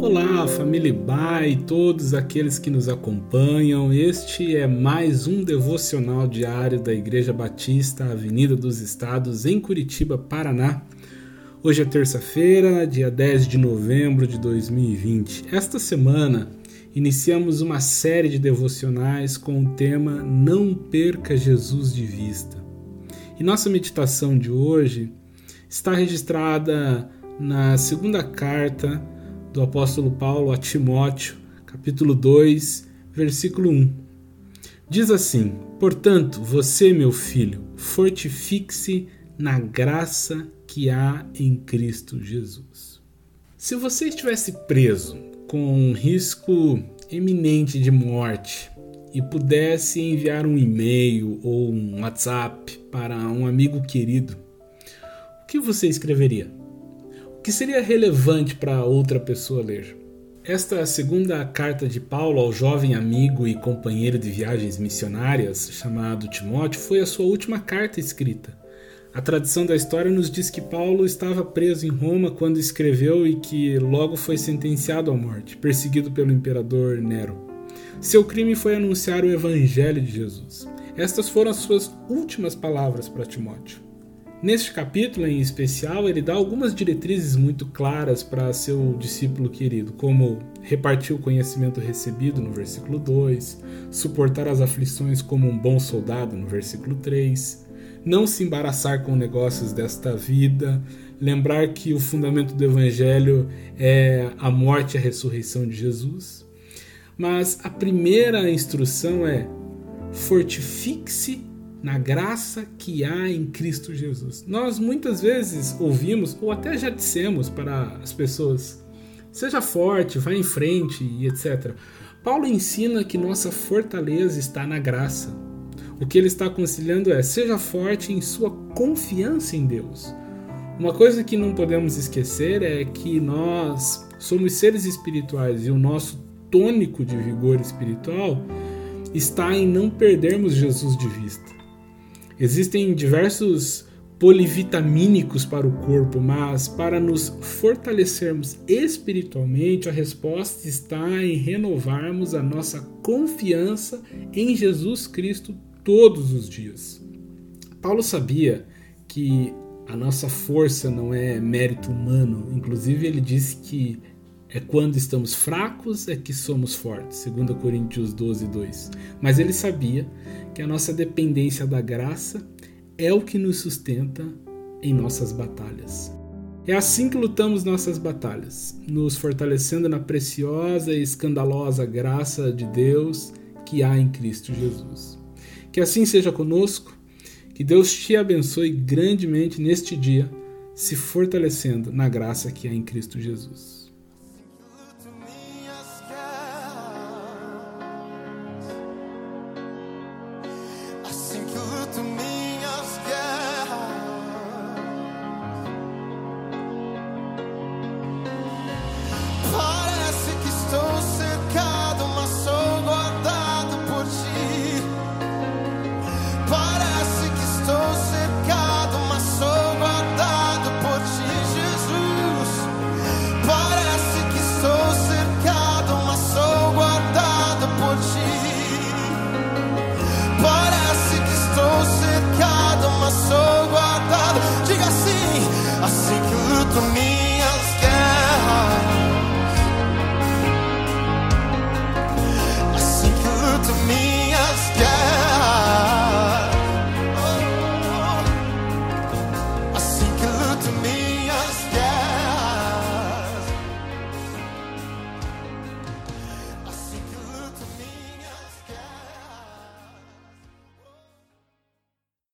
Olá, família Ba e todos aqueles que nos acompanham. Este é mais um devocional diário da Igreja Batista, Avenida dos Estados, em Curitiba, Paraná. Hoje é terça-feira, dia 10 de novembro de 2020. Esta semana iniciamos uma série de devocionais com o tema Não Perca Jesus de Vista. E nossa meditação de hoje está registrada na segunda carta do apóstolo Paulo a Timóteo, capítulo 2, versículo 1. Diz assim: Portanto, você, meu filho, fortifique-se na graça que há em Cristo Jesus. Se você estivesse preso com um risco eminente de morte e pudesse enviar um e-mail ou um WhatsApp para um amigo querido, o que você escreveria? Que seria relevante para outra pessoa ler? Esta segunda carta de Paulo ao jovem amigo e companheiro de viagens missionárias, chamado Timóteo, foi a sua última carta escrita. A tradição da história nos diz que Paulo estava preso em Roma quando escreveu e que logo foi sentenciado à morte, perseguido pelo imperador Nero. Seu crime foi anunciar o evangelho de Jesus. Estas foram as suas últimas palavras para Timóteo. Neste capítulo em especial, ele dá algumas diretrizes muito claras para seu discípulo querido, como repartir o conhecimento recebido no versículo 2, suportar as aflições como um bom soldado no versículo 3, não se embaraçar com negócios desta vida, lembrar que o fundamento do evangelho é a morte e a ressurreição de Jesus. Mas a primeira instrução é fortifique-se na graça que há em Cristo Jesus. Nós muitas vezes ouvimos, ou até já dissemos para as pessoas: seja forte, vá em frente e etc. Paulo ensina que nossa fortaleza está na graça. O que ele está aconselhando é: seja forte em sua confiança em Deus. Uma coisa que não podemos esquecer é que nós somos seres espirituais e o nosso tônico de vigor espiritual está em não perdermos Jesus de vista. Existem diversos polivitamínicos para o corpo, mas para nos fortalecermos espiritualmente, a resposta está em renovarmos a nossa confiança em Jesus Cristo todos os dias. Paulo sabia que a nossa força não é mérito humano, inclusive ele disse que é quando estamos fracos é que somos fortes, 2 Coríntios 12, 2. Mas ele sabia que a nossa dependência da graça é o que nos sustenta em nossas batalhas. É assim que lutamos nossas batalhas, nos fortalecendo na preciosa e escandalosa graça de Deus que há em Cristo Jesus. Que assim seja conosco, que Deus te abençoe grandemente neste dia, se fortalecendo na graça que há em Cristo Jesus.